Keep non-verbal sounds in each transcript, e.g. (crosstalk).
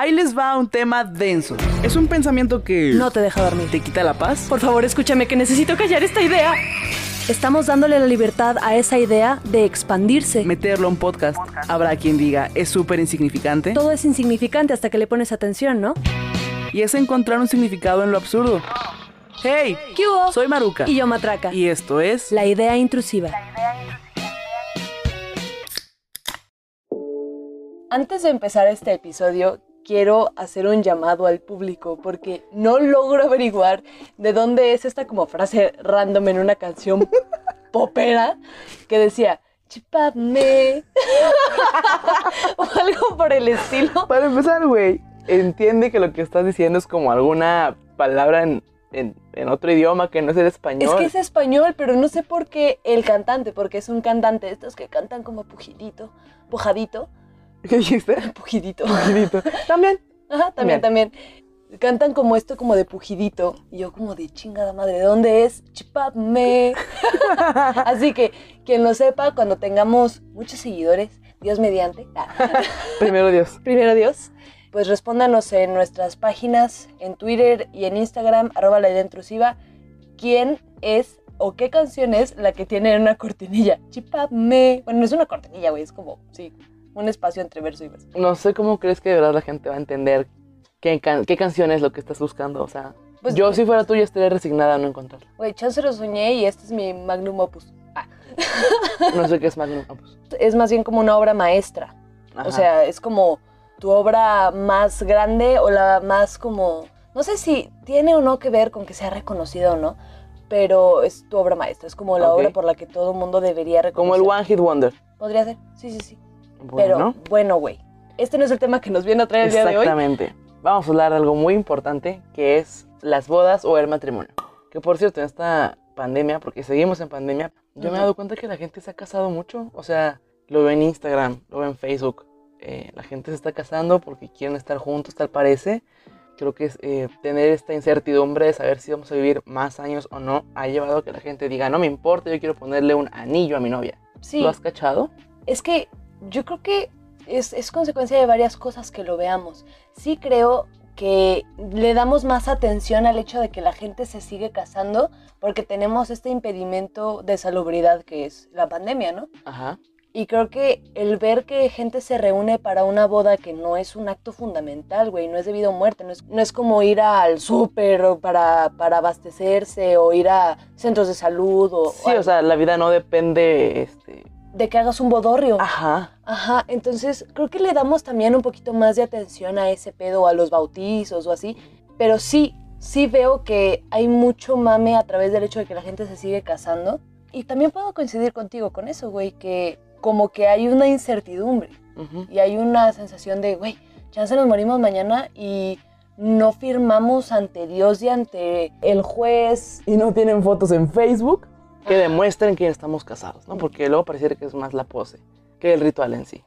Ahí les va un tema denso. Es un pensamiento que... No te deja dormir. ¿Te quita la paz? Por favor, escúchame que necesito callar esta idea. Estamos dándole la libertad a esa idea de expandirse. Meterlo a un podcast. Habrá quien diga, es súper insignificante. Todo es insignificante hasta que le pones atención, ¿no? Y es encontrar un significado en lo absurdo. ¡Hey! ¿Qué hubo? Soy Maruca. Y yo Matraca. Y esto es... La idea intrusiva. Antes de empezar este episodio, quiero hacer un llamado al público porque no logro averiguar de dónde es esta como frase random en una canción (laughs) popera que decía chipadme (laughs) o algo por el estilo. Para empezar, güey, entiende que lo que estás diciendo es como alguna palabra en, en- en otro idioma que no es el español. Es que es español, pero no sé por qué el cantante, porque es un cantante, estos que cantan como pujidito, pujadito, ¿Qué dijiste? (laughs) pujidito. Pujidito. También. Ajá, también, también. Cantan como esto, como de pujidito. Y yo como de chingada madre, ¿de dónde es? Chipame. (laughs) Así que quien lo sepa, cuando tengamos muchos seguidores, Dios mediante, (laughs) Primero Dios. primero Dios, pues respóndanos en nuestras páginas, en Twitter y en Instagram, arroba la idea intrusiva, quién es o qué canción es la que tiene una cortinilla. Chipame. Bueno, no es una cortinilla, güey, es como, sí, un espacio entre verso y verso. No sé cómo crees que de verdad la gente va a entender qué, can- qué canción es lo que estás buscando. O sea, Pues- yo si fuera tú ya estaría resignada a no encontrarla. Güey, chance lo soñé y este es mi magnum opus. Ah. (laughs) No sé qué es Magnum Opus. Es más bien como una obra maestra. Ajá. O sea, es como tu obra más grande o la más como... No sé si tiene o no que ver con que sea reconocida o no, pero es tu obra maestra. Es como la Ok. obra por la que todo el mundo debería reconocer. como el One Hit Wonder. Podría ser, sí, sí, sí. Bueno, pero bueno, güey. Este no es el tema que nos viene a traer el día de hoy. Exactamente. Vamos a hablar de algo muy importante que es las bodas o el matrimonio. Que por cierto, en esta pandemia, porque seguimos en pandemia, yo me he dado cuenta que la gente se ha casado mucho. O sea, lo veo en Instagram, lo veo en Facebook. eh, la gente se está casando porque quieren estar juntos, tal parece. Creo que es, eh, tener esta incertidumbre de saber si vamos a vivir más años o no ha llevado a que la gente diga, no me importa, yo quiero ponerle un anillo a mi novia. Sí, ¿Lo has cachado? es que yo creo que es, es consecuencia de varias cosas que lo veamos. Sí creo que le damos más atención al hecho de que la gente se sigue casando porque tenemos este impedimento de salubridad que es la pandemia, ¿no? Ajá. Y creo que el ver que gente se reúne para una boda que no es un acto fundamental, güey, no es debido a muerte, no es, no es como ir al súper o para, para abastecerse o ir a centros de salud o, Sí, o sea, la vida no depende, este... de que hagas un bodorrio. Ajá. Ajá, entonces creo que le damos también un poquito más de atención a ese pedo, a los bautizos o así, pero sí, sí veo que hay mucho mame a través del hecho de que la gente se sigue casando. Y también puedo coincidir contigo con eso, güey, que como que hay una incertidumbre Ujú. y hay una sensación de, güey, chance nos morimos mañana y no firmamos ante Dios y ante el juez. y no tienen fotos en Facebook que demuestren que estamos casados, ¿no? Porque luego pareciera que es más la pose que el ritual en sí.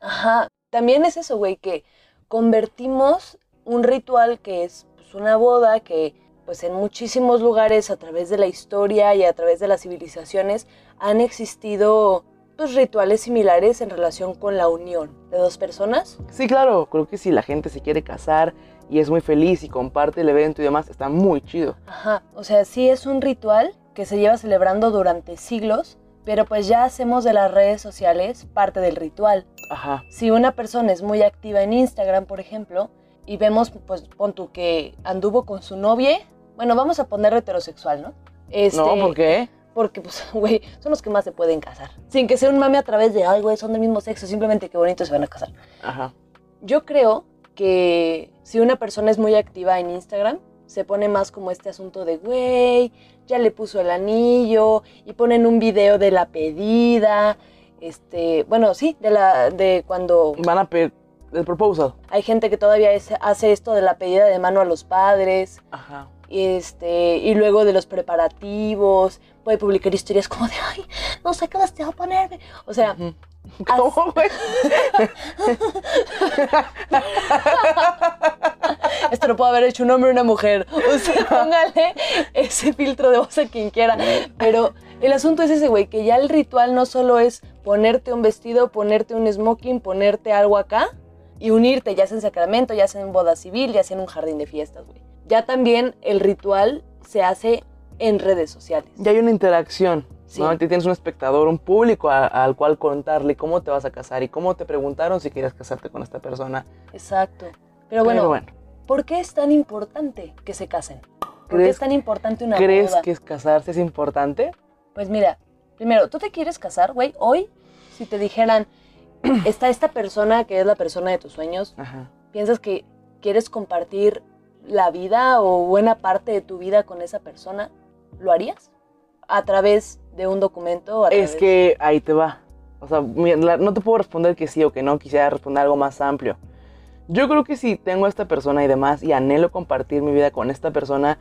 Ajá. También es eso, güey, que convertimos un ritual que es pues, una boda que pues en muchísimos lugares a través de la historia y a través de las civilizaciones han existido pues rituales similares en relación con la unión de dos personas. Sí, claro, creo que si la gente se quiere casar y es muy feliz y comparte el evento y demás, está muy chido. Ajá, o sea, sí es un ritual que se lleva celebrando durante siglos, pero pues ya hacemos de las redes sociales parte del ritual. Ajá. Si una persona es muy activa en Instagram, por ejemplo, y vemos, pues pon tú que anduvo con su novia, bueno, vamos a ponerlo heterosexual, ¿no? Este, No, ¿por qué? Porque, pues, (laughs) güey, son los que más se pueden casar. Sin que sea un mame a través de, ay, güey, son del mismo sexo, simplemente que bonitos se van a casar. Ajá. Yo creo que si una persona es muy activa en Instagram, se pone más como este asunto de, güey, ya le puso el anillo y ponen un video de la pedida, este, bueno, sí, de la, de cuando Van a pedir el proposal. hay gente que todavía es- hace esto de la pedida de mano a los padres, Ajá. este, y luego de los preparativos, puede publicar historias como de, ay, no sé qué vestido ponerme, o sea. ¿Cómo, güey? Esto lo puede haber hecho un hombre o una mujer. O sea, póngale ese filtro de voz a quien quiera. Pero el asunto es ese, güey, que ya el ritual no solo es ponerte un vestido, ponerte un smoking, ponerte algo acá y unirte, ya sea en sacramento, ya sea en boda civil, ya sea en un jardín de fiestas, güey. Ya también el ritual se hace en redes sociales. Ya hay una interacción. Sí. tienes un espectador, un público a- al cual contarle cómo te vas a casar y cómo te preguntaron si querías casarte con esta persona. Exacto. Pero bueno, Pero bueno, ¿por qué es tan importante que se casen? ¿Por qué ¿Crees- es tan importante una ¿crees boda? que es casarse es importante? Pues mira, primero, ¿tú te quieres casar, güey? Hoy, si te dijeran, (clears throat) está esta persona que es la persona de tus sueños, Ajá. ¿piensas que quieres compartir la vida o buena parte de tu vida con esa persona? ¿Lo harías? ¿A través de un documento? a Es que ahí te va. O sea, no te puedo responder que sí o que no, quisiera responder algo más amplio. Yo creo que si tengo a esta persona y demás y anhelo compartir mi vida con esta persona,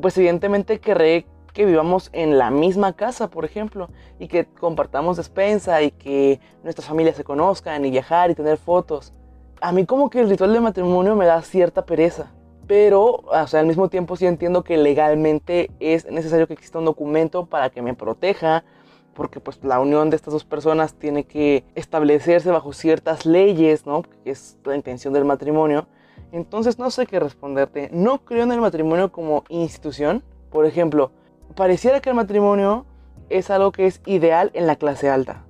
pues evidentemente querré que vivamos en la misma casa, por ejemplo, y que compartamos despensa y que nuestras familias se conozcan y viajar y tener fotos. A mí como que el ritual de matrimonio me da cierta pereza, pero o sea, al mismo tiempo sí entiendo que legalmente es necesario que exista un documento para que me proteja, porque pues la unión de estas dos personas tiene que establecerse bajo ciertas leyes, ¿no? Que es la intención del matrimonio. Entonces no sé qué responderte. No creo en el matrimonio como institución. Por ejemplo, pareciera que el matrimonio es algo que es ideal en la clase alta,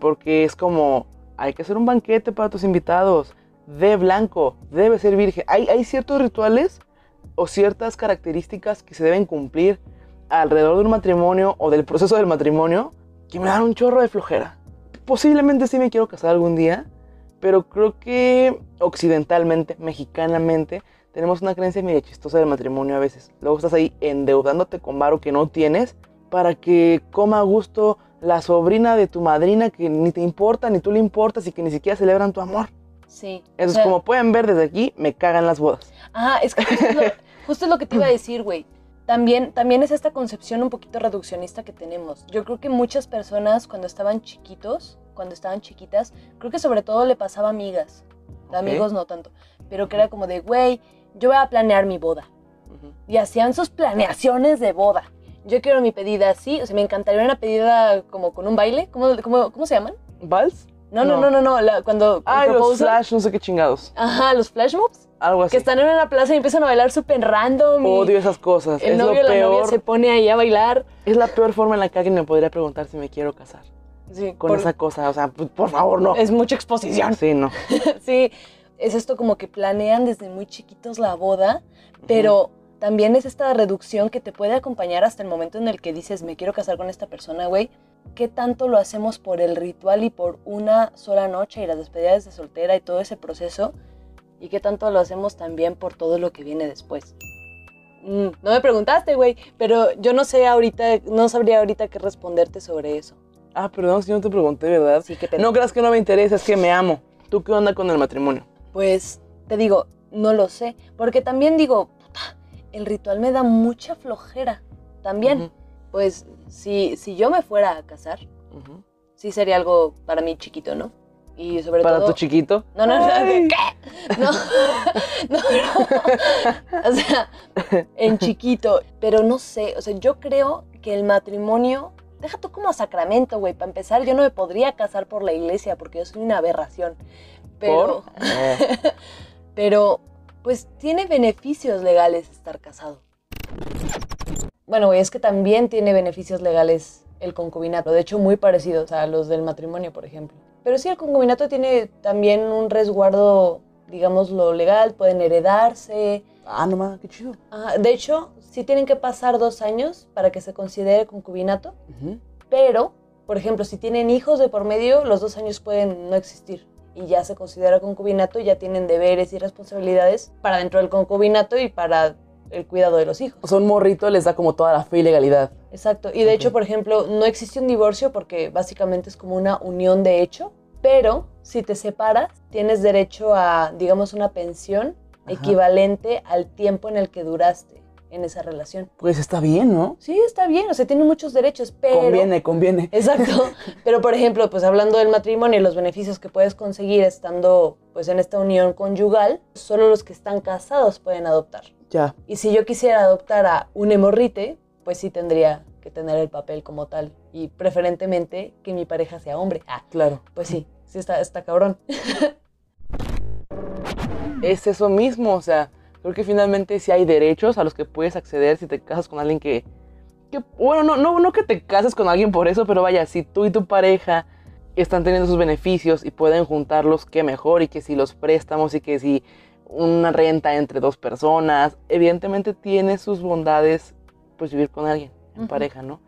porque es como hay que hacer un banquete para tus invitados, de blanco, debe ser virgen. Hay, ciertos rituales o ciertas características que se deben cumplir alrededor de un matrimonio o del proceso del matrimonio que me dan un chorro de flojera. Posiblemente sí me quiero casar algún día, pero creo que occidentalmente, mexicanamente, tenemos una creencia medio chistosa del matrimonio a veces. Luego estás ahí endeudándote con varo que no tienes para que coma a gusto la sobrina de tu madrina que ni te importa, ni tú le importas y que ni siquiera celebran tu amor. Sí. o Entonces, sea, como pueden ver desde aquí, me cagan las bodas. Ah, es que justo es lo, (laughs) justo es lo que te iba a decir, güey. También, también es esta concepción un poquito reduccionista que tenemos. Yo creo que muchas personas cuando estaban chiquitos, cuando estaban chiquitas, creo que sobre todo le pasaba a amigas. Ok. Amigos no tanto. Pero que era como de, güey, yo voy a planear mi boda. Y hacían sus planeaciones de boda. Yo quiero mi pedida así, o sea, me encantaría una pedida como con un baile. ¿Cómo, cómo, cómo se llaman? ¿Vals? No, no, No. no, no, la- cuando Ay, los flash, no sé qué chingados. Ajá, los flash mobs. Algo así. Que están en una plaza y empiezan a bailar súper random. Odio esas cosas. el es novio lo la novia peor. se pone ahí a bailar. Es la peor forma en la que alguien me podría preguntar si me quiero casar. Sí, Con por- esa cosa. O sea, por, por favor, no. Es mucha exposición. Sí, no. (laughs) sí, es esto como que planean desde muy chiquitos la boda, pero también es esta reducción que te puede acompañar hasta el momento en el que dices, me quiero casar con esta persona, güey. ¿Qué tanto lo hacemos por el ritual y por una sola noche y las despedidas de soltera y todo ese proceso? ¿Y qué tanto lo hacemos también por todo lo que viene después? Mm, no me preguntaste, güey, pero yo no sé ahorita, no sabría ahorita qué responderte sobre eso. Ah, perdón si no te pregunté, ¿verdad? Sí, pena. No creas que no me interesa, es que me amo. ¿Tú qué onda con el matrimonio? Pues te digo, no lo sé, porque también digo, puta, el ritual me da mucha flojera. También, pues si, si yo me fuera a casar, ujú. sí sería algo para mí chiquito, ¿no? Y sobre Para todo... tu chiquito. No, no, no. ¿qué? No, (laughs) no, no. O sea, en chiquito. Pero no sé, o sea, yo creo que el matrimonio, deja tú como sacramento, güey. Para empezar, yo no me podría casar por la iglesia porque yo soy una aberración. Pero, ¿Por? (laughs) Pero, pues tiene beneficios legales estar casado. Bueno, güey, es que también tiene beneficios legales el concubinato. De hecho, muy parecidos a los del matrimonio, por ejemplo. Pero sí, el concubinato tiene también un resguardo, digamos, lo legal. Pueden heredarse. Ah, no más, qué chido. Ah, de hecho, sí tienen que pasar dos años para que se considere concubinato. Ujú. Pero, por ejemplo, si tienen hijos de por medio, los dos años pueden no existir. Y ya se considera concubinato y ya tienen deberes y responsabilidades para dentro del concubinato y para el cuidado de los hijos. O sea, un morrito les da como toda la fe y legalidad. Exacto. Y de hecho, por ejemplo, no existe un divorcio porque básicamente es como una unión de hecho, pero si te separas, tienes derecho a, digamos, una pensión Ajá. equivalente al tiempo en el que duraste en esa relación. Pues está bien, ¿no? Sí, está bien, o sea, tiene muchos derechos, pero... Conviene, conviene. Exacto. (laughs) Pero por ejemplo, pues hablando del matrimonio y los beneficios que puedes conseguir estando pues en esta unión conyugal, solo los que están casados pueden adoptar. Ya. Y si yo quisiera adoptar a un hemorrite, pues sí tendría que tener el papel como tal y preferentemente que mi pareja sea hombre. Ah, Claro. pues sí, sí está, está cabrón. (laughs) es eso mismo, o sea, creo que finalmente sí hay derechos a los que puedes acceder si te casas con alguien que, que bueno, no, no, no que te cases con alguien por eso, pero vaya, si tú y tu pareja están teniendo sus beneficios y pueden juntarlos, qué mejor, y que si los préstamos y que si una renta entre dos personas, evidentemente tiene sus bondades, pues vivir con alguien, en pareja, ¿no?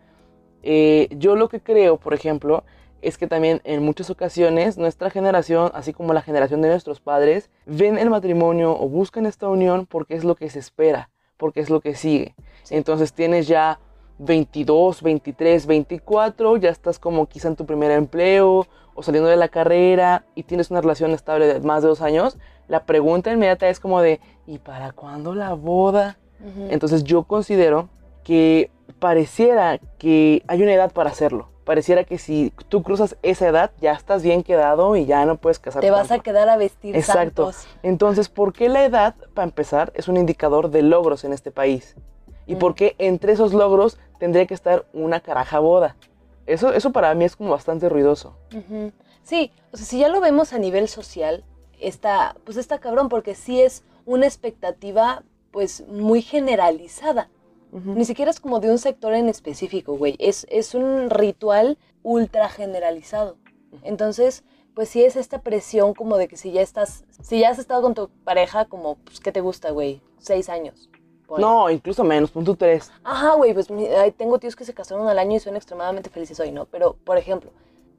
Eh, yo lo que creo, por ejemplo, es que también en muchas ocasiones nuestra generación, así como la generación de nuestros padres, ven el matrimonio o buscan esta unión porque es lo que se espera, porque es lo que sigue. Sí. Entonces tienes ya 22, 23, 24, ya estás como quizá en tu primer empleo o saliendo de la carrera y tienes una relación estable de más de dos años, la pregunta inmediata es como de, ¿y para cuándo la boda? Entonces yo considero que pareciera que hay una edad para hacerlo. Pareciera que si tú cruzas esa edad ya estás bien quedado y ya no puedes casarte. Te vas a quedar a vestir Exacto. santos. Entonces, ¿por qué la edad, para empezar, es un indicador de logros en este país? ¿Y Mm. por qué entre esos logros tendría que estar una caraja boda? Eso, eso para mí es como bastante ruidoso. Sí, o sea, si ya lo vemos a nivel social, está, pues está cabrón, porque sí es una expectativa, pues, muy generalizada. Ni siquiera es como de un sector en específico, güey. Es, es un ritual ultra generalizado. Entonces, pues sí es esta presión como de que si ya estás, si ya has estado con tu pareja, como, pues, ¿qué te gusta, güey? Seis años. ponle. No, incluso menos, punto 3. Ajá, güey, pues tengo tíos que se casaron al año y son extremadamente felices hoy, ¿no? Pero, por ejemplo,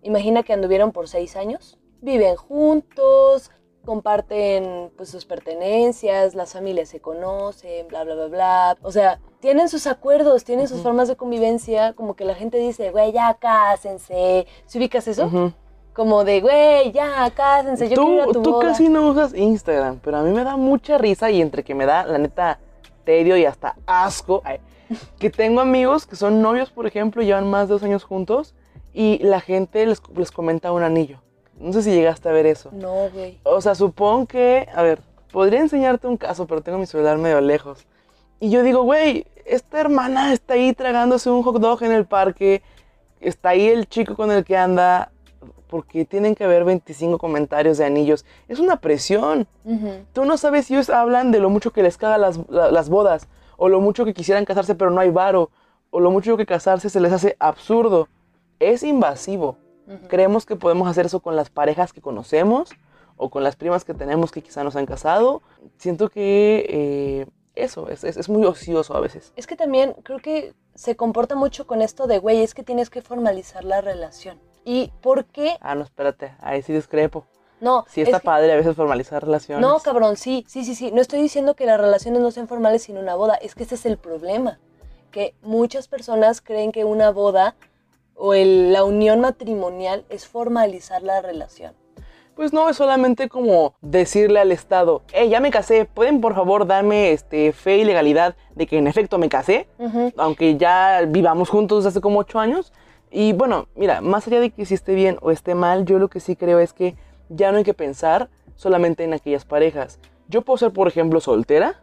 imagina que anduvieron por seis años, viven juntos, comparten pues sus pertenencias, las familias se conocen, bla, bla, bla, bla. O sea, tienen sus acuerdos, tienen sus formas de convivencia, como que la gente dice, güey, ya cásense. ¿Sí ubicas eso? Como de, güey, ya cásense, yo quiero ir a Tú, tu tú boda. casi no usas Instagram, pero a mí me da mucha risa y entre que me da, la neta, tedio y hasta asco, ay, que tengo amigos que son novios, por ejemplo, y llevan más de dos años juntos y la gente les, les comenta un anillo. No sé si llegaste a ver eso. No, güey. O sea, supón que, a ver, podría enseñarte un caso, pero tengo mi celular medio lejos. Y yo digo, güey, esta hermana está ahí tragándose un hot dog en el parque, está ahí el chico con el que anda, porque tienen que haber 25 comentarios de anillos. Es una presión. Tú no sabes si ellos hablan de lo mucho que les caga las, la- las bodas, o lo mucho que quisieran casarse pero no hay varo, o lo mucho que casarse se les hace absurdo. Es invasivo. Creemos que podemos hacer eso con las parejas que conocemos o con las primas que tenemos que quizá nos han casado. Siento que eh, eso es, es- es muy ocioso a veces. Es que también creo que se comporta mucho con esto de, güey, es que tienes que formalizar la relación. ¿Y por qué? Ah, no, espérate, ahí sí discrepo. No, Sí está es que- padre a veces formalizar relaciones. No, cabrón, sí, sí, sí, sí. No estoy diciendo que las relaciones no sean formales sin una boda. Es que ese es el problema. Que muchas personas creen que una boda o el- la unión matrimonial es formalizar la relación. Pues no, es solamente como decirle al Estado, hey, ya me casé, ¿pueden por favor darme este, fe y legalidad de que en efecto me casé? Aunque ya vivamos juntos hace como ocho años. Y bueno, mira, más allá de que si esté bien o esté mal, yo lo que sí creo es que ya no hay que pensar solamente en aquellas parejas. Yo puedo ser, por ejemplo, soltera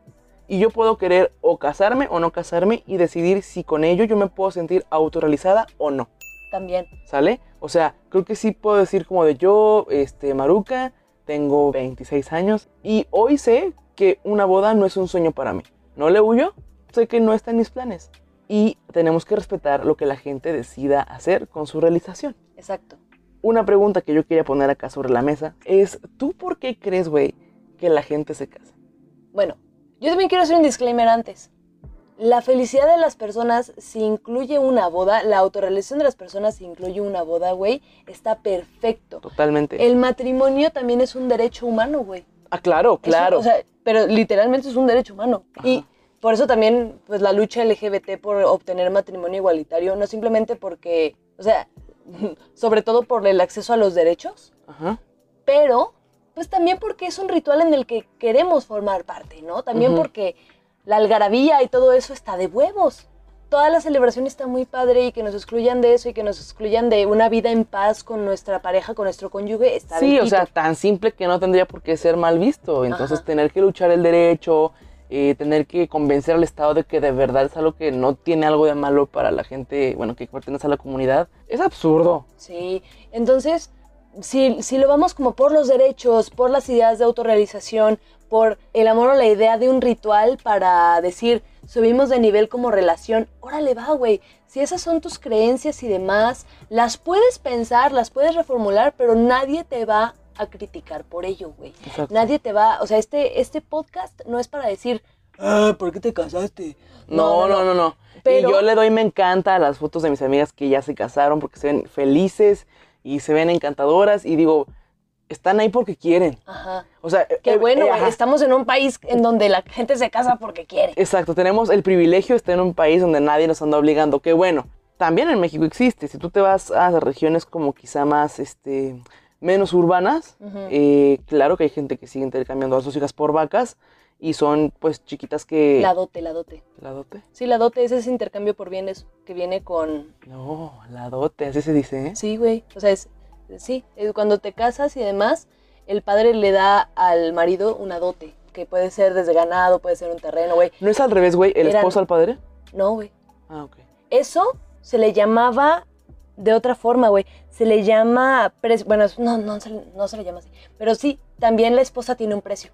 y yo puedo querer o casarme o no casarme y decidir si con ello yo me puedo sentir autorrealizada o no. También. ¿Sale? O sea, creo que sí puedo decir como de yo, este, Maruca, tengo 26 años y hoy sé que una boda no es un sueño para mí. No le huyo, sé que no está en mis planes. Y tenemos que respetar lo que la gente decida hacer con su realización. Exacto. Una pregunta que yo quería poner acá sobre la mesa es, ¿tú por qué crees, güey, que la gente se casa? Bueno, yo también quiero hacer un disclaimer antes. La felicidad de las personas, si incluye una boda, la autorrealización de las personas, si incluye una boda, güey, está perfecto. Totalmente. El matrimonio también es un derecho humano, güey. Ah, claro, claro. o sea, pero literalmente es un derecho humano. Y por eso también, pues la lucha LGBT por obtener matrimonio igualitario, no simplemente porque, o sea, (laughs) sobre todo por el acceso a los derechos, Ajá. pero pues también porque es un ritual en el que queremos formar parte, ¿no? También porque la algarabía y todo eso está de huevos. Toda la celebración está muy padre y que nos excluyan de eso y que nos excluyan de una vida en paz con nuestra pareja, con nuestro cónyuge, está Sí, o sea, tan simple que no tendría por qué ser mal visto. Entonces, Ajá. tener que luchar el derecho, eh, tener que convencer al Estado de que de verdad es algo que no tiene algo de malo para la gente, bueno, que pertenece a la comunidad, es absurdo. Sí, entonces, si, si lo vamos como por los derechos, por las ideas de autorrealización, por el amor o la idea de un ritual para decir, subimos de nivel como relación. Órale, va, güey. Si esas son tus creencias y demás, las puedes pensar, las puedes reformular, pero nadie te va a criticar por ello, güey. Exacto. Nadie te va, o sea, este, este podcast no es para decir, ah, ¿por qué te casaste? No, no, no, no. Pero- Y yo le doy me encanta a las fotos de mis amigas que ya se casaron porque se ven felices y se ven encantadoras y digo, están ahí porque quieren. Ajá. O sea, Qué eh, bueno, eh. Estamos en un país en donde la gente se casa porque quiere. Exacto, tenemos el privilegio de estar en un país donde nadie nos anda obligando. Que bueno, también en México existe. Si tú te vas a regiones como quizá más, este, menos urbanas, Ujú. eh, claro que hay gente que sigue intercambiando a sus hijas por vacas y son pues chiquitas que... La dote, la dote. ¿La dote? Sí, la dote es ese intercambio por bienes que viene con... No, la dote, así se dice, ¿eh? Sí, güey. O sea, es... Sí, es cuando te casas y demás, el padre le da al marido una dote, que puede ser desde ganado, puede ser un terreno, güey. ¿No es al revés, güey? ¿El Eran- esposo al padre? No, güey. Ah, ok. Eso se le llamaba de otra forma, güey. Se le llama precio. Bueno, no, no, se, le- no se le llama así. Pero sí, también la esposa tiene un precio.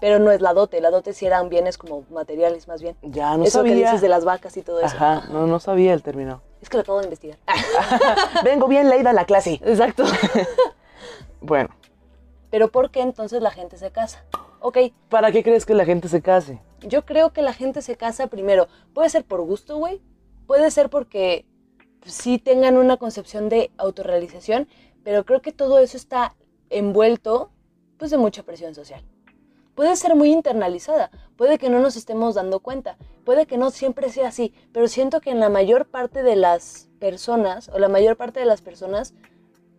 Pero no es la dote. La dote sí eran bienes como materiales, más bien. Ya, no eso que sabía. dices de las vacas y todo eso. Ajá, no, no sabía el término. Es que lo acabo de investigar. (laughs) Vengo bien leída la clase. Exacto. (laughs) Bueno, Pero ¿por qué entonces la gente se casa? Ok, ¿para qué crees que la gente se case? yo creo que la gente se casa primero. Puede ser por gusto, güey. Puede ser porque sí tengan una concepción de autorrealización, pero creo que todo eso está envuelto pues de mucha presión social. Puede ser muy internalizada, puede que no nos estemos dando cuenta, puede que no siempre sea así, pero siento que en la mayor parte de las personas, o la mayor parte de las personas,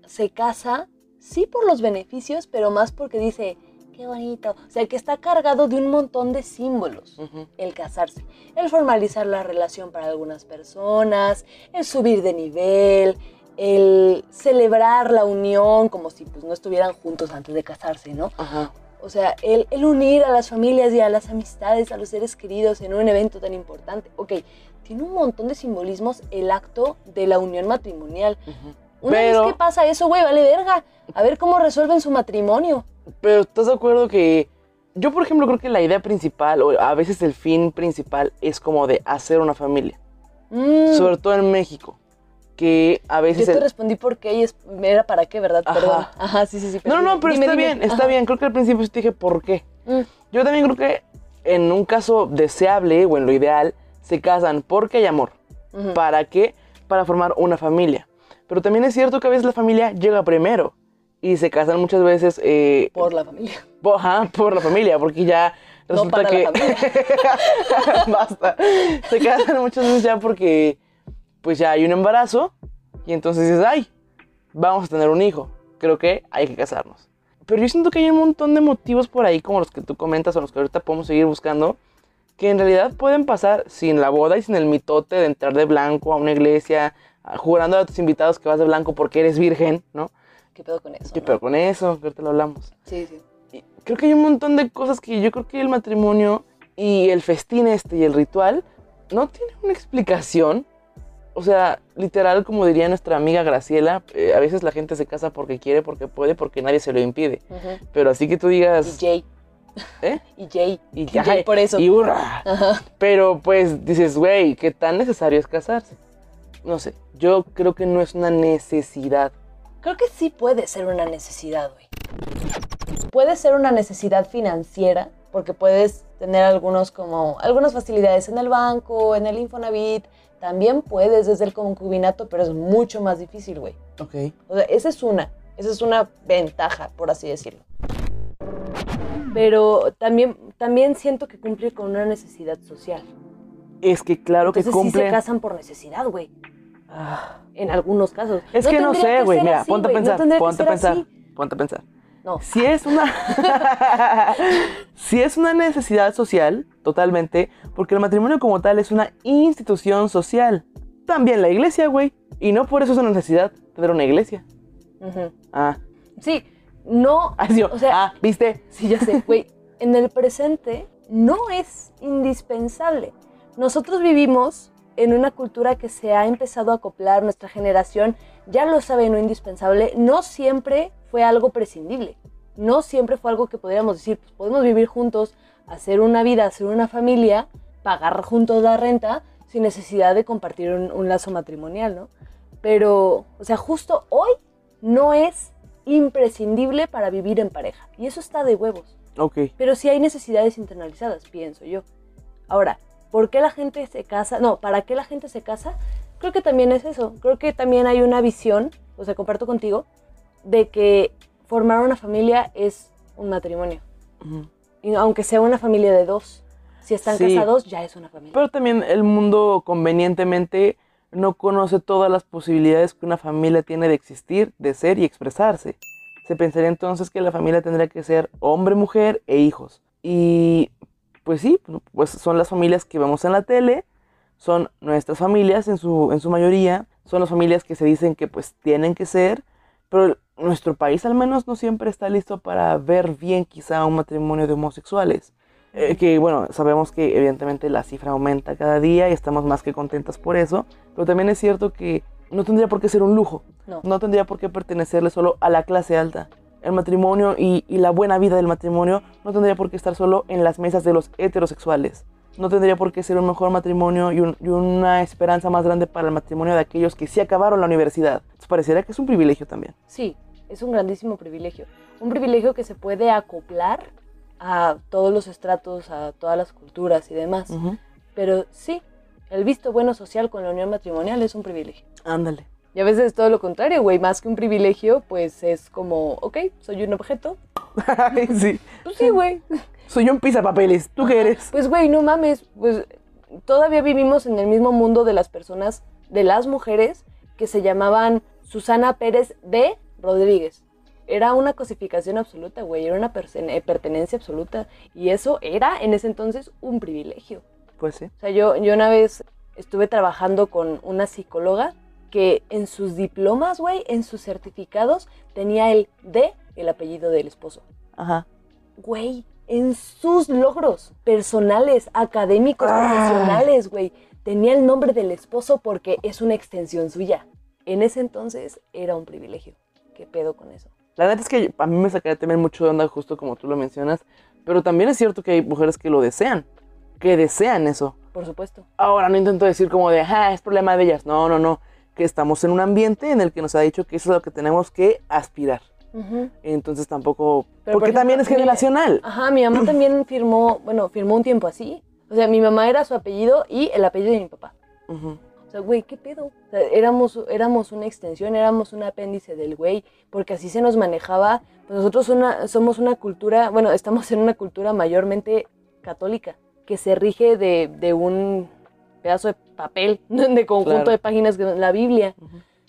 se casa, sí por los beneficios, pero más porque dice, qué bonito, o sea, que está cargado de un montón de símbolos el casarse, el formalizar la relación para algunas personas, el subir de nivel, el celebrar la unión como si pues, no estuvieran juntos antes de casarse, ¿no? Ajá. O sea, el, el unir a las familias y a las amistades, a los seres queridos en un evento tan importante. Ok, tiene un montón de simbolismos el acto de la unión matrimonial. Una Pero- vez que pasa eso, güey, vale verga. A ver cómo resuelven su matrimonio. Pero ¿estás de acuerdo que yo, por ejemplo, creo que la idea principal o a veces el fin principal es como de hacer una familia, Mm, sobre todo en México, que a yo veces te el- respondí por qué y es- era para qué, ¿verdad? Ajá. Perdón. Ajá, sí, sí, sí. No, no, pero dime, está dime. bien, está Ajá. bien. Creo que al principio sí te dije por qué. Mm, Yo también creo que en un caso deseable o en lo ideal se casan porque hay amor. ¿Para qué? Para formar una familia. Pero también es cierto que a veces la familia llega primero y se casan muchas veces eh, Por la familia. po- ajá, por la familia, porque ya No resulta para que la (laughs) basta. Se casan muchas veces ya porque pues ya hay un embarazo y entonces dices, ay, vamos a tener un hijo. Creo que hay que casarnos. Pero yo siento que hay un montón de motivos por ahí, como los que tú comentas o los que ahorita podemos seguir buscando, que en realidad pueden pasar sin la boda y sin el mitote de entrar de blanco a una iglesia, jurando a tus invitados que vas de blanco porque eres virgen, ¿no? ¿Qué pedo con eso? No? pero con eso, que ahorita lo hablamos. Sí, sí. Y creo que hay un montón de cosas que yo creo que el matrimonio y el festín este y el ritual no tienen una explicación. O sea, literal, como diría nuestra amiga Graciela, eh, a veces la gente se casa porque quiere, porque puede, porque nadie se lo impide. Pero así que tú Y digas, Jay. ¿eh? (laughs) Y Jay. Y, Y (laughs) Jay por eso. Y hurra. Ajá. Pero pues dices, güey, ¿qué tan necesario es casarse? No sé, yo creo que no es una necesidad. Creo que sí puede ser una necesidad, güey. Puede ser una necesidad financiera, porque puedes tener algunos como algunas facilidades en el banco, en el Infonavit. También puedes desde el concubinato, pero es mucho más difícil, güey. Ok. O sea, esa es una, esa es una ventaja, por así decirlo. Pero también, también siento que cumple con una necesidad social. Es que claro que Entonces sí cumple. se casan por necesidad, güey. Ah. En algunos casos. Es que no sé, güey. Mira, ponte a pensar, que ponte a pensar, ponte a pensar. No. Si es una. (laughs) si es una necesidad social, totalmente, porque el matrimonio como tal es una institución social. También la iglesia, güey. Y no por eso es una necesidad tener una iglesia. Ah. Sí, no. (laughs) Ah, sí, O sea, ah, ¿viste? Sí, ya sé, güey. En el presente no es indispensable. Nosotros vivimos en una cultura que se ha empezado a acoplar, nuestra generación ya lo sabe, no indispensable, no siempre fue algo prescindible. no siempre fue algo que podríamos decir, pues podemos vivir juntos, hacer una vida, hacer una familia, pagar juntos la renta, sin necesidad de compartir un, un lazo matrimonial, ¿no? Pero, o sea, justo hoy no es imprescindible para vivir en pareja. Y eso está de huevos. Ok. Pero sí hay necesidades internalizadas, pienso yo. Ahora, ¿por qué la gente se casa? No, ¿para qué la gente se casa? Creo que también es eso. Creo que también hay una visión, o sea, comparto contigo, de que formar una familia es un matrimonio. Y aunque sea una familia de dos, si están Sí. casados, ya es una familia. Pero también el mundo convenientemente no conoce todas las posibilidades que una familia tiene de existir, de ser y expresarse. Se pensaría entonces que la familia tendría que ser hombre, mujer e hijos. Y pues sí, pues son las familias que vemos en la tele, son nuestras familias en su, en su mayoría, son las familias que se dicen que pues tienen que ser, pero nuestro país al menos no siempre está listo para ver bien quizá un matrimonio de homosexuales. Eh, que bueno, sabemos que evidentemente la cifra aumenta cada día y estamos más que contentas por eso, pero también es cierto que no tendría por qué ser un lujo, No. no tendría por qué pertenecerle solo a la clase alta. El matrimonio y, y la buena vida del matrimonio no tendría por qué estar solo en las mesas de los heterosexuales. No tendría por qué ser un mejor matrimonio y, un- y una esperanza más grande para el matrimonio de aquellos que sí acabaron la universidad. Entonces pareciera que es un privilegio también. Sí, es un grandísimo privilegio. Un privilegio que se puede acoplar a todos los estratos, a todas las culturas y demás. Ujú. Pero sí, el visto bueno social con la unión matrimonial es un privilegio. Ándale. Y a veces es todo lo contrario, güey. Más que un privilegio, pues es como, ok, soy un objeto. (laughs) Sí. Pues sí, güey. Soy un pisapapeles. ¿Tú qué eres? Pues, güey, no mames. Pues todavía vivimos en el mismo mundo de las personas, de las mujeres que se llamaban Susana Pérez de Rodríguez. Era una cosificación absoluta, güey. Era una eh, pertenencia absoluta. Y eso era en ese entonces un privilegio. Pues sí. O sea, yo, yo una vez estuve trabajando con una psicóloga que en sus diplomas, güey, en sus certificados, tenía el de el apellido del esposo. Ajá. Güey, en sus logros personales, académicos, Ah. profesionales, güey, tenía el nombre del esposo porque es una extensión suya. En ese entonces era un privilegio. ¿Qué pedo con eso? La neta es que a mí me sacaría también mucho de onda, justo como tú lo mencionas. Pero también es cierto que hay mujeres que lo desean. Que desean eso. Por supuesto. Ahora no intento decir como de, ah, es problema de ellas. No, no, no. Que estamos en un ambiente en el que nos ha dicho que eso es lo que tenemos que aspirar. Ujú. Entonces tampoco. Pero, por porque también es ejemplo, generacional. Ajá, mi mamá también firmó, bueno, firmó un tiempo así. O sea, mi mamá era su apellido y el apellido de mi papá. Ujú. O sea, güey, ¿qué pedo? O sea, éramos, éramos una extensión, éramos un apéndice del güey, porque así se nos manejaba. Pues nosotros una, somos una cultura, bueno, estamos en una cultura mayormente católica, que se rige de, de un pedazo de papel, (laughs) de conjunto Claro. de páginas de la Biblia.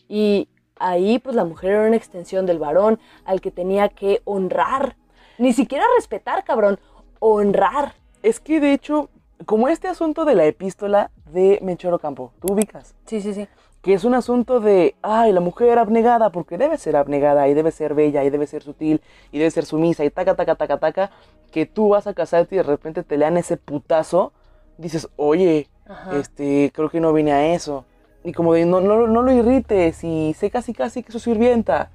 Y ahí, pues la mujer era una extensión del varón al que tenía que honrar. Ni siquiera respetar, cabrón, honrar. Es que de hecho, como este asunto de la epístola de Menchero Campo, tú ubicas. Sí, sí, sí. que es un asunto de, ay, la mujer abnegada, porque debe ser abnegada y debe ser bella y debe ser sutil y debe ser sumisa y taca, taca, taca, taca, que tú vas a casarte y de repente te lean ese putazo, dices, oye, Ajá. este, creo que no vine a eso. Y como de, no, no, no lo irrites y sé casi casi que su sirvienta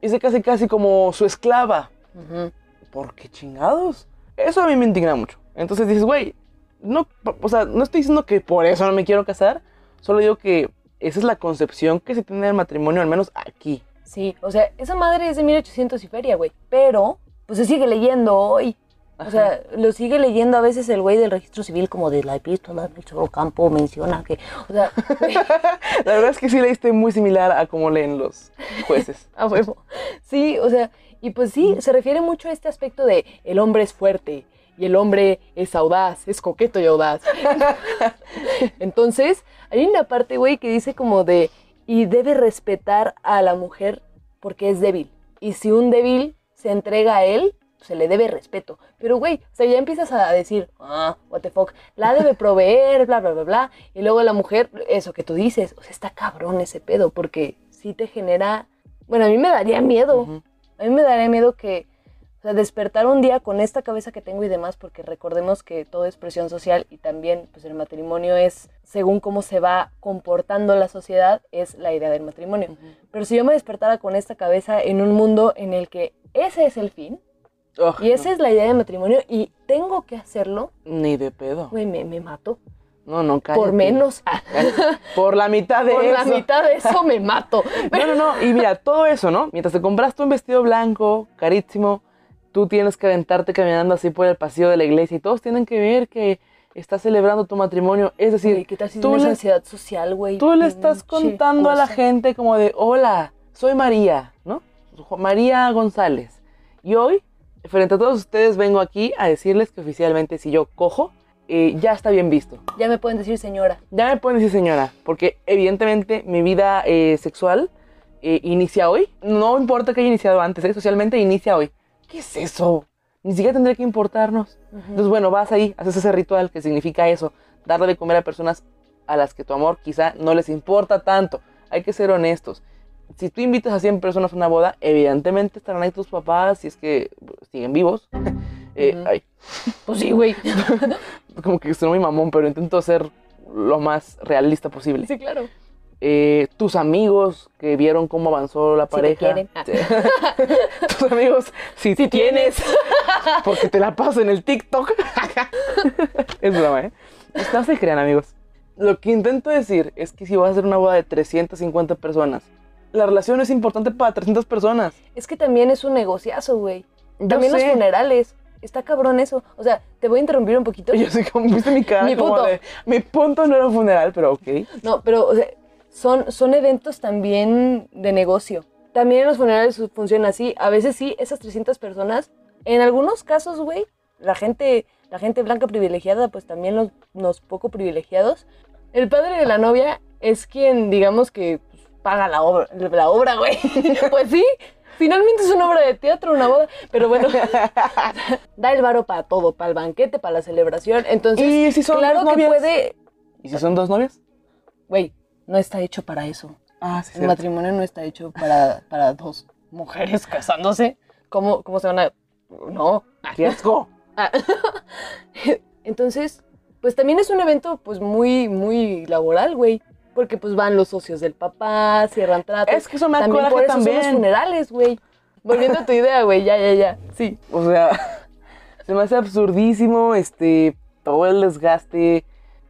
y sé casi casi como su esclava. Ujú. ¿Por qué chingados? Eso a mí me indigna mucho. Entonces dices, güey, no, o sea, no estoy diciendo que por eso no me quiero casar, solo digo que esa es la concepción que se tiene del matrimonio, al menos aquí. Sí, o sea, esa madre es de 1800 y feria, güey. Pero, pues se sigue leyendo hoy. O sea, lo sigue leyendo a veces el güey del registro civil como de la epístola del Choro Campo menciona que, o sea, (laughs) La verdad es que sí leíste muy similar a cómo leen los jueces. (laughs) a huevo. Sí, o sea, y pues sí, se refiere mucho a este aspecto de el hombre es fuerte y el hombre es audaz, es coqueto y audaz. (laughs) Entonces, hay una parte, güey, que dice como de, y debe respetar a la mujer porque es débil. Y si un débil se entrega a él, se le debe respeto. Pero, güey, o sea, ya empiezas a decir, ah, what the fuck, la debe proveer, bla, bla, bla, bla. Y luego la mujer, eso que tú dices, o sea, está cabrón ese pedo, porque sí te genera, bueno, a mí me daría miedo. A mí me daría miedo que, sea, despertar un día con esta cabeza que tengo y demás, porque recordemos que todo es presión social y también, pues el matrimonio es, según cómo se va comportando la sociedad, es la idea del matrimonio. Pero si yo me despertara con esta cabeza en un mundo en el que ese es el fin, Ugh, Y esa no, es la idea de matrimonio y tengo que hacerlo, Ni de pedo. güey, me, me mato. No, no, cállate. Por menos. Cállate. (laughs) Por la mitad de Por eso. la mitad de eso me mato. (laughs) No, no, no. Y mira, todo eso, ¿no? Mientras te compraste un vestido blanco, carísimo, tú tienes que aventarte caminando así por el pasillo de la iglesia y todos tienen que ver que estás celebrando tu matrimonio. Es decir, Güey, ¿Qué tal si tú le- ansiedad social, güey? tú le estás contando a la gente como de, hola, soy María, ¿no? María González. Y hoy, frente a todos ustedes, vengo aquí a decirles que oficialmente si yo cojo, eh, ya está bien visto. Ya me pueden decir señora. Ya me pueden decir señora, porque evidentemente mi vida eh, sexual eh, inicia hoy. No importa que haya iniciado antes, socialmente inicia hoy. ¿Qué es eso? Ni siquiera tendría que importarnos. Entonces, bueno, vas ahí, haces ese ritual que significa eso, darle de comer a personas a las que tu amor quizá no les importa tanto. Hay que ser honestos. Si tú invitas a 100 personas a una boda, evidentemente estarán ahí tus papás, si es que siguen vivos. (laughs) Eh, Ujú. ay, Pues sí, güey. (laughs) como que soy muy mamón, pero intento ser lo más realista posible. sí, claro. Eh, tus amigos que vieron cómo avanzó la Si te pareja. quieren. Ah. (laughs) Tus amigos, si, Si tienes, porque te la paso en el TikTok. (laughs) es broma, ¿eh? No se crean, amigos. Lo que intento decir es que si vas a hacer una boda de 350 personas, la relación es importante para 300 personas. Es que también es un negociazo, güey. También los funerales. Está cabrón eso. O sea, te voy a interrumpir un poquito. (laughs) Yo sé cómo viste mi cara. Mi como punto. de, mi punto no era un funeral, pero ok. No, pero o sea, son, son eventos también de negocio. También en los funerales funciona así. A veces sí, esas 300 personas, en algunos casos, güey, la gente, la gente blanca privilegiada, pues también los, los poco privilegiados. El padre de la novia es quien, digamos que pues, paga la obra, la obra, güey. (laughs) pues sí, finalmente es una obra de teatro, una boda. Pero bueno, (laughs) da el varo para todo, para el banquete, para la celebración. Entonces, ¿Y si son claro dos que novias? puede, ¿Y si son dos novias? güey, no está hecho para eso. Ah, sí, El cierto. matrimonio no está hecho para, para dos mujeres (laughs) casándose. ¿Cómo, ¿Cómo se van a.? No. ¡Qué asco! (laughs) Ah. Entonces, pues también es un evento, pues muy, muy laboral, güey. Porque pues van los socios del papá, cierran tratos. Es que eso me también por eso son los también. funerales, güey. Volviendo a tu idea, güey, ya, ya, ya. Sí. O sea, (laughs) se me hace absurdísimo este todo el desgaste.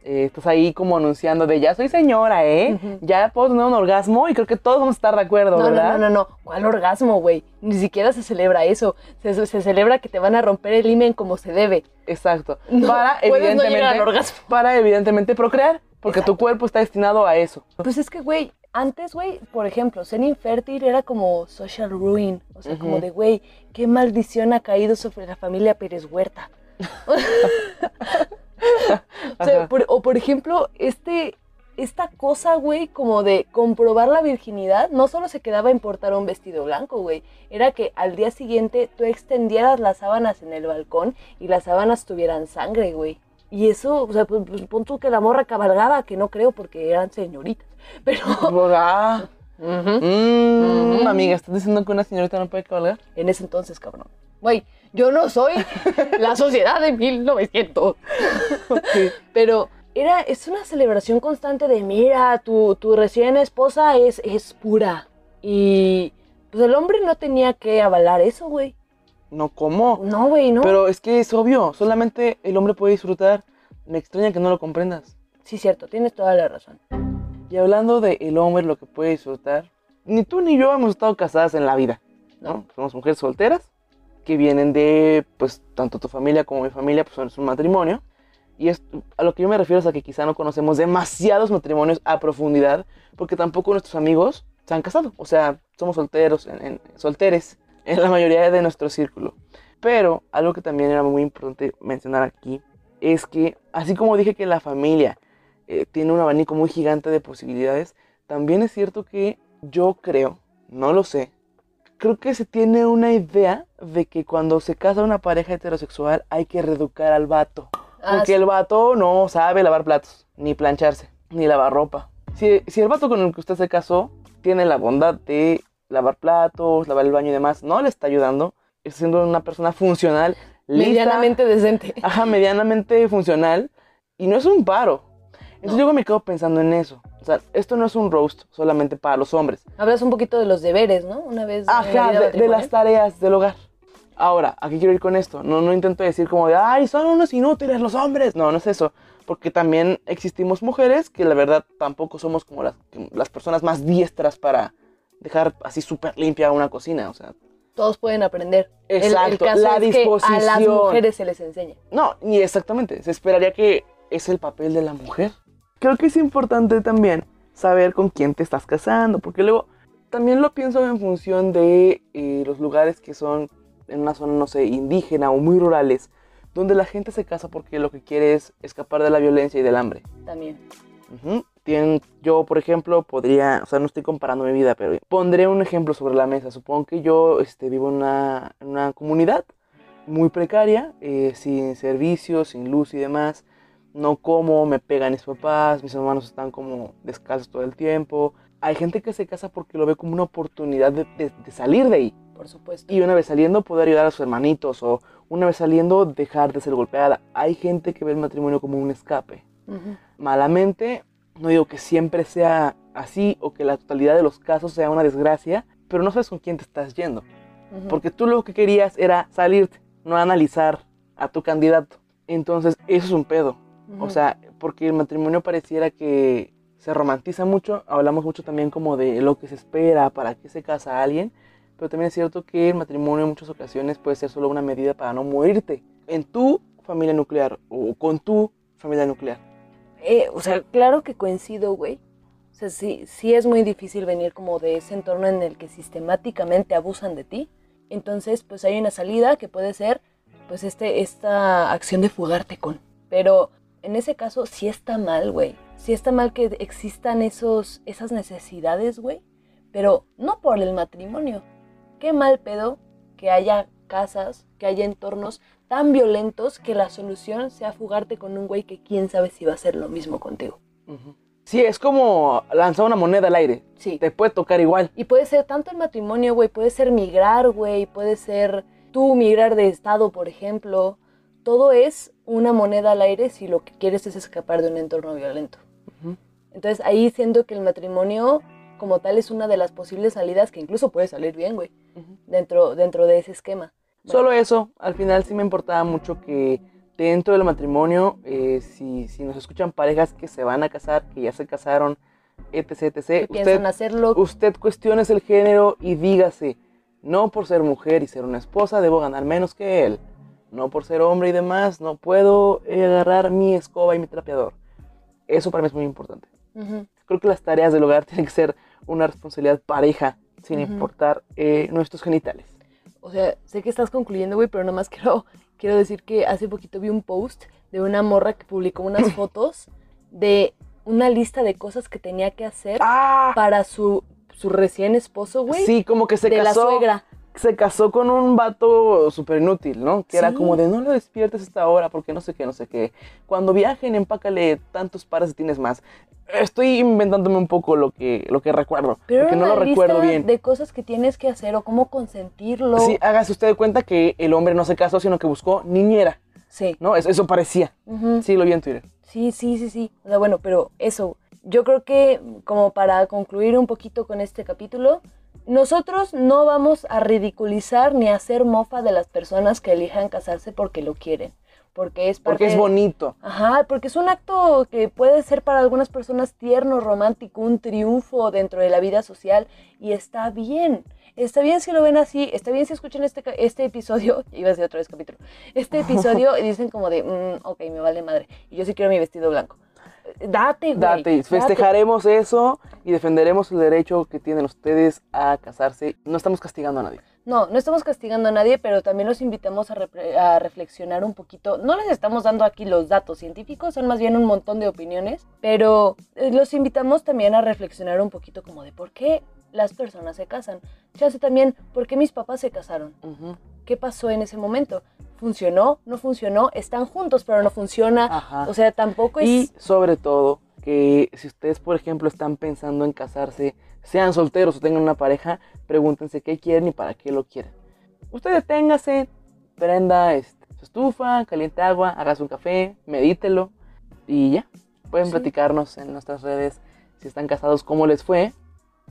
Eh, estás ahí como anunciando de ya soy señora, ¿eh? Ujú. Ya puedo tener un orgasmo y creo que todos vamos a estar de acuerdo, No, no, ¿verdad? no, no, no. ¿Cuál orgasmo, güey? Ni siquiera se celebra eso. Se, se celebra que te van a romper el imen como se debe. Exacto. No, para puedes no evidentemente al orgasmo. para evidentemente procrear, porque tu cuerpo está destinado a eso. Pues es que, güey, antes, güey, por ejemplo, ser infértil era como social ruin. O sea, como Ujú. de, güey, qué maldición ha caído sobre la familia Pérez Huerta. (laughs) (laughs) (laughs) O, sea, por, o por ejemplo, este, esta cosa, güey, como de comprobar la virginidad, no solo se quedaba en portar un vestido blanco, güey. Era que al día siguiente tú extendieras las sábanas en el balcón y las sábanas tuvieran sangre, güey. Y eso, o sea, pues, pues, pon tú que la morra cabalgaba, que no creo porque eran señoritas. (laughs) Pero... Ah, Ujú. mm. Amiga, ¿estás diciendo que una señorita no puede cabalgar? En ese entonces, cabrón. Güey, yo no soy la sociedad de 1900. Pero era, es una celebración constante de, mira, tu, tu recién esposa es, es pura. Y pues el hombre no tenía que avalar eso, güey. No, ¿cómo? No, güey, no. Pero es que es obvio, solamente el hombre puede disfrutar. Me extraña que no lo comprendas. Sí, cierto, tienes toda la razón. Y hablando de el hombre, lo que puede disfrutar, ni tú ni yo hemos estado casadas en la vida, ¿no? No. Somos mujeres solteras que vienen de, pues, tanto tu familia como mi familia, pues es un matrimonio. Y es, a lo que yo me refiero es a que quizá no conocemos demasiados matrimonios a profundidad, porque tampoco nuestros amigos se han casado. O sea, somos solteros, en, en- solteres, (laughs) en la mayoría de nuestro círculo. Pero algo que también era muy importante mencionar aquí es que, así como dije que la familia eh, tiene un abanico muy gigante de posibilidades, también es cierto que yo creo, no lo sé, creo que se tiene una idea de que cuando se casa una pareja heterosexual hay que reeducar al vato. Ah, Porque sí. el vato no sabe lavar platos, ni plancharse, ni lavar ropa. Si, si el vato con el que usted se casó tiene la bondad de lavar platos, lavar el baño y demás, no le está ayudando, está siendo una persona funcional, lista, Medianamente decente. ajá, medianamente funcional, y no es un paro. Entonces yo me quedo pensando en eso. O sea, esto no es un roast solamente para los hombres. Hablas un poquito de los deberes, ¿no? Una vez. Ajá, de, de las tareas del hogar. Ahora, ¿a qué quiero ir con esto? No, no intento decir como de, ay, son unos inútiles los hombres. No, no es eso. Porque también existimos mujeres que la verdad tampoco somos como las, las personas más diestras para dejar así súper limpia una cocina. O sea, Todos pueden aprender. El- el, Exacto, caso la es que a las disposición. mujeres se les enseña. No, ni exactamente. Se esperaría que es el papel de la mujer. Creo que es importante también saber con quién te estás casando, porque luego también lo pienso en función de eh, los lugares que son en una zona, no sé, indígena o muy rurales, donde la gente se casa porque lo que quiere es escapar de la violencia y del hambre. También. Ujú. Tienen- yo, por ejemplo, podría, o sea, no estoy comparando mi vida, pero pondré un ejemplo sobre la mesa. Supongo que yo este, vivo en una, en una comunidad muy precaria, eh, sin servicios, sin luz y demás. No como, me pegan mis papás, mis hermanos están como descalzos todo el tiempo. Hay gente que se casa porque lo ve como una oportunidad de, de- de salir de ahí. Por supuesto. Y una vez saliendo poder ayudar a sus hermanitos o una vez saliendo dejar de ser golpeada. Hay gente que ve el matrimonio como un escape malamente. No digo que siempre sea así o que la totalidad de los casos sea una desgracia, pero no sabes con quién te estás yendo. Porque tú lo que querías era salirte, no analizar a tu candidato. Entonces, eso es un pedo. O sea, porque el matrimonio pareciera que se romantiza mucho, hablamos mucho también como de lo que se espera, para qué se casa alguien, pero también es cierto que el matrimonio en muchas ocasiones puede ser solo una medida para no morirte en tu familia nuclear o con tu familia nuclear. Eh, o sea, claro que coincido, güey. O sea, sí, sí es muy difícil venir como de ese entorno en el que sistemáticamente abusan de ti. Entonces, pues hay una salida que puede ser, pues, este, esta acción de fugarte con. Pero en ese caso sí está mal, güey. Sí está mal que existan esos, esas necesidades, güey. Pero no por el matrimonio. Qué mal pedo que haya casas, que haya entornos tan violentos que la solución sea fugarte con un güey que quién sabe si va a hacer lo mismo contigo. Sí, es como lanzar una moneda al aire. Sí. Te puede tocar igual. Y puede ser tanto el matrimonio, güey, puede ser migrar, güey, puede ser tú migrar de estado, por ejemplo. Todo es una moneda al aire si lo que quieres es escapar de un entorno violento. Entonces ahí siento que el matrimonio como tal es una de las posibles salidas que incluso puede salir bien, güey, dentro, dentro de ese esquema. Solo eso, al final sí me importaba mucho que dentro del matrimonio, eh, si, si nos escuchan parejas que se van a casar, que ya se casaron, etc, etc, Que piensan usted, hacerlo. usted cuestiones el género y dígase, no por ser mujer y ser una esposa debo ganar menos que él. No por ser hombre y demás, no puedo eh, agarrar mi escoba y mi trapeador. Eso para mí es muy importante. Creo que las tareas del hogar (laughs) tienen que ser una responsabilidad pareja, sin importar eh, nuestros genitales. O sea, sé que estás concluyendo, güey, pero nomás quiero, quiero decir que hace poquito vi un post de una morra que publicó unas (laughs) fotos de una lista de cosas que tenía que hacer ¡Ah! para su, su recién esposo, güey. Sí, como que se de la casó. suegra. Se casó con un vato súper inútil, ¿no? Que era como de no lo despiertes a esta hora porque no sé qué, no sé qué. Cuando viajen, empácale tantos pares y tienes más. Estoy inventándome un poco lo que, lo que recuerdo, Pero porque no lo recuerdo bien. de cosas que tienes que hacer o cómo consentirlo. Sí, hágase usted de cuenta que el hombre no se casó, sino que buscó niñera, Sí. ¿no? Eso, eso parecía. Sí, lo vi en Twitter. Sí, sí, sí, sí. O sea, bueno, pero eso, yo creo que como para concluir un poquito con este capítulo, nosotros no vamos a ridiculizar ni a hacer mofa de las personas que elijan casarse porque lo quieren, porque es parte Porque es bonito. Ajá, porque es un acto que puede ser para algunas personas tierno, romántico, un triunfo dentro de la vida social y está bien. Está bien si lo ven así, está bien si escuchan este, este episodio, (laughs) iba a decir otra vez capítulo, este episodio (laughs) y dicen como de, "Mm, ok, me vale madre, y yo sí quiero mi vestido blanco. Date, güey. Date, festejaremos eso y defenderemos el derecho que tienen ustedes a casarse. No estamos castigando a nadie. No, no estamos castigando a nadie, pero también los invitamos a, reflexionar un poquito. No les estamos dando aquí los datos científicos, son más bien un montón de opiniones, pero eh, los invitamos también a reflexionar un poquito como de por qué las personas se casan. Chance también, ¿por qué mis papás se casaron? ¿Qué pasó en ese momento? ¿Funcionó? ¿No funcionó? Están juntos, pero no funciona. Ajá. O sea, tampoco es... Y sobre todo, que si ustedes, por ejemplo, están pensando en casarse, sean solteros o tengan una pareja, pregúntense qué quieren y para qué lo quieren. Usted deténgase, prenda este, su estufa, caliente agua, hágase un café, medítelo y ya. Pueden Sí. platicarnos en nuestras redes si están casados, cómo les fue.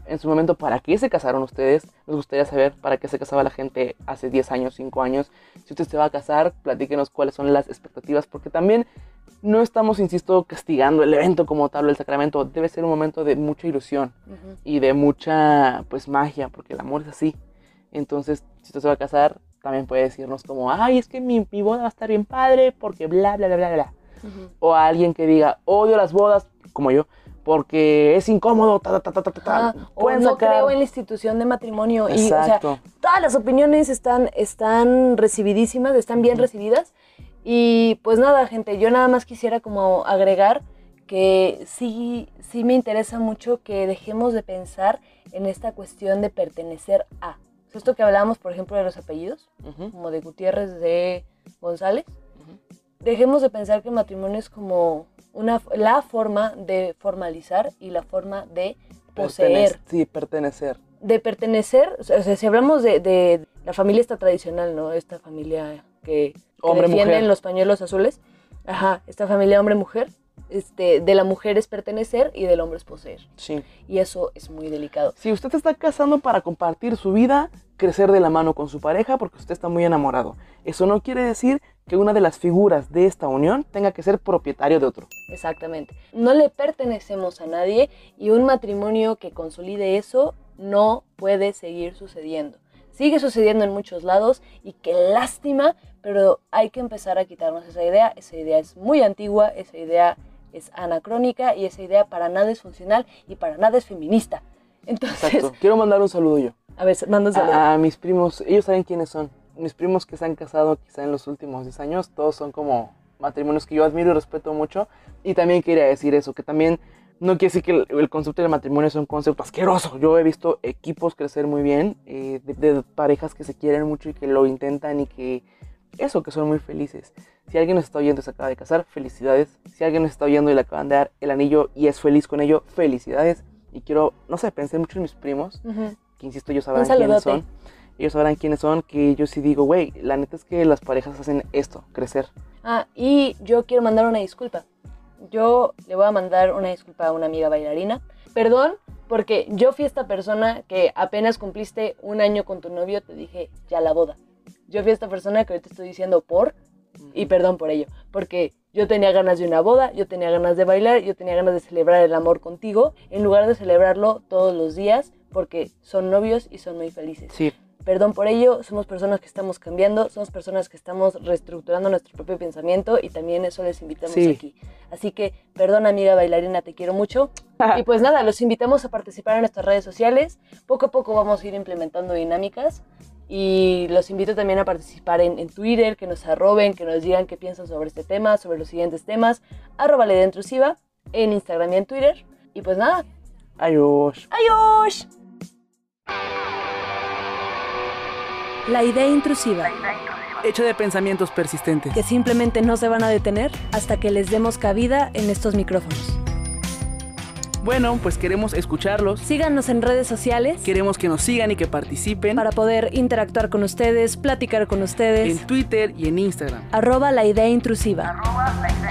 En su momento para qué se casaron ustedes. Nos gustaría saber para qué se casaba la gente hace 10 años, 5 años. Si usted se va a casar, platíquenos cuáles son las expectativas, porque también no estamos, insisto, castigando el evento como tal, el sacramento. Debe ser un momento de mucha ilusión y de mucha, pues, magia, porque el amor es así. Entonces, si usted se va a casar, también puede decirnos como, ay, es que mi, mi boda va a estar bien padre, porque bla, bla, bla, bla, bla. O a alguien que diga, odio las bodas, como yo, porque es incómodo, ta, ta, ta, ta, ta, ta. o no sacar- creo en la institución de matrimonio. Y, o sea, Exacto. todas las opiniones están, están recibidísimas, están bien recibidas. Y pues nada, gente, yo nada más quisiera como agregar que sí, sí me interesa mucho que dejemos de pensar en esta cuestión de pertenecer a. Esto que hablábamos, por ejemplo, de los apellidos, Ujú, como de Gutiérrez, de González, ujú. dejemos de pensar que el matrimonio es como una, la forma de formalizar y la forma de poseer, Sí, pertenecer. de pertenecer. O sea, si hablamos de, de la familia esta tradicional, ¿no? Esta familia que, que Hombre, defienden mujer. los pañuelos azules. Ajá, esta familia hombre-mujer. Este, de la mujer es pertenecer y del hombre es poseer. Sí. Y eso es muy delicado. Si usted está casando para compartir su vida, crecer de la mano con su pareja porque usted está muy enamorado. Eso no quiere decir que una de las figuras de esta unión tenga que ser propietario de otro. Exactamente. No le pertenecemos a nadie y un matrimonio que consolide eso no puede seguir sucediendo. Sigue sucediendo en muchos lados y qué lástima, pero hay que empezar a quitarnos esa idea. Esa idea es muy antigua, esa idea es anacrónica y esa idea para nada es funcional y para nada es feminista. Entonces, Exacto. Quiero mandar un saludo yo. a ver, manda un saludo. A, a mis primos, ellos saben quiénes son. Mis primos que se han casado quizá en los últimos 10 años, todos son como matrimonios que yo admiro y respeto mucho. Y también quería decir eso, que también no quiere decir que el, el concepto del matrimonio es un concepto asqueroso. Yo he visto equipos crecer muy bien, eh, de, de parejas que se quieren mucho y que lo intentan y que eso, que son muy felices. Si alguien nos está oyendo y se acaba de casar, felicidades. Si alguien nos está oyendo y le acaban de dar el anillo y es feliz con ello, felicidades. Y quiero, no sé, pensé mucho en mis primos, que insisto, ellos sabrán quiénes son. Ellos sabrán quiénes son, que yo sí digo, güey, la neta es que las parejas hacen esto, crecer. Ah, y yo quiero mandar una disculpa. Yo le voy a mandar una disculpa a una amiga bailarina. Perdón, porque yo fui esta persona que apenas cumpliste un año con tu novio, te dije, ya la boda. Yo fui esta persona que hoy te estoy diciendo por, y perdón por ello, porque yo tenía ganas de una boda, yo tenía ganas de bailar, yo tenía ganas de celebrar el amor contigo, en lugar de celebrarlo todos los días, porque son novios y son muy felices. Sí, Perdón por ello, somos personas que estamos cambiando, somos personas que estamos reestructurando nuestro propio pensamiento y también eso les invitamos Sí. aquí. Así que, perdón amiga bailarina, te quiero mucho. (laughs) y pues nada, los invitamos a participar en nuestras redes sociales. Poco a poco vamos a ir implementando dinámicas y los invito también a participar en, en Twitter, que nos arroben, que nos digan qué piensan sobre este tema, sobre los siguientes temas. Arroba la idea intrusiva en Instagram y en Twitter. Y pues nada, adiós. ¡adiós! La idea intrusiva, Hecho de pensamientos persistentes. que simplemente no se van a detener hasta que les demos cabida en estos micrófonos. Bueno, pues queremos escucharlos. Síganos en redes sociales Queremos que nos sigan y que participen para poder interactuar con ustedes, platicar con ustedes. en Twitter y en Instagram. Arroba la idea intrusiva. arroba la idea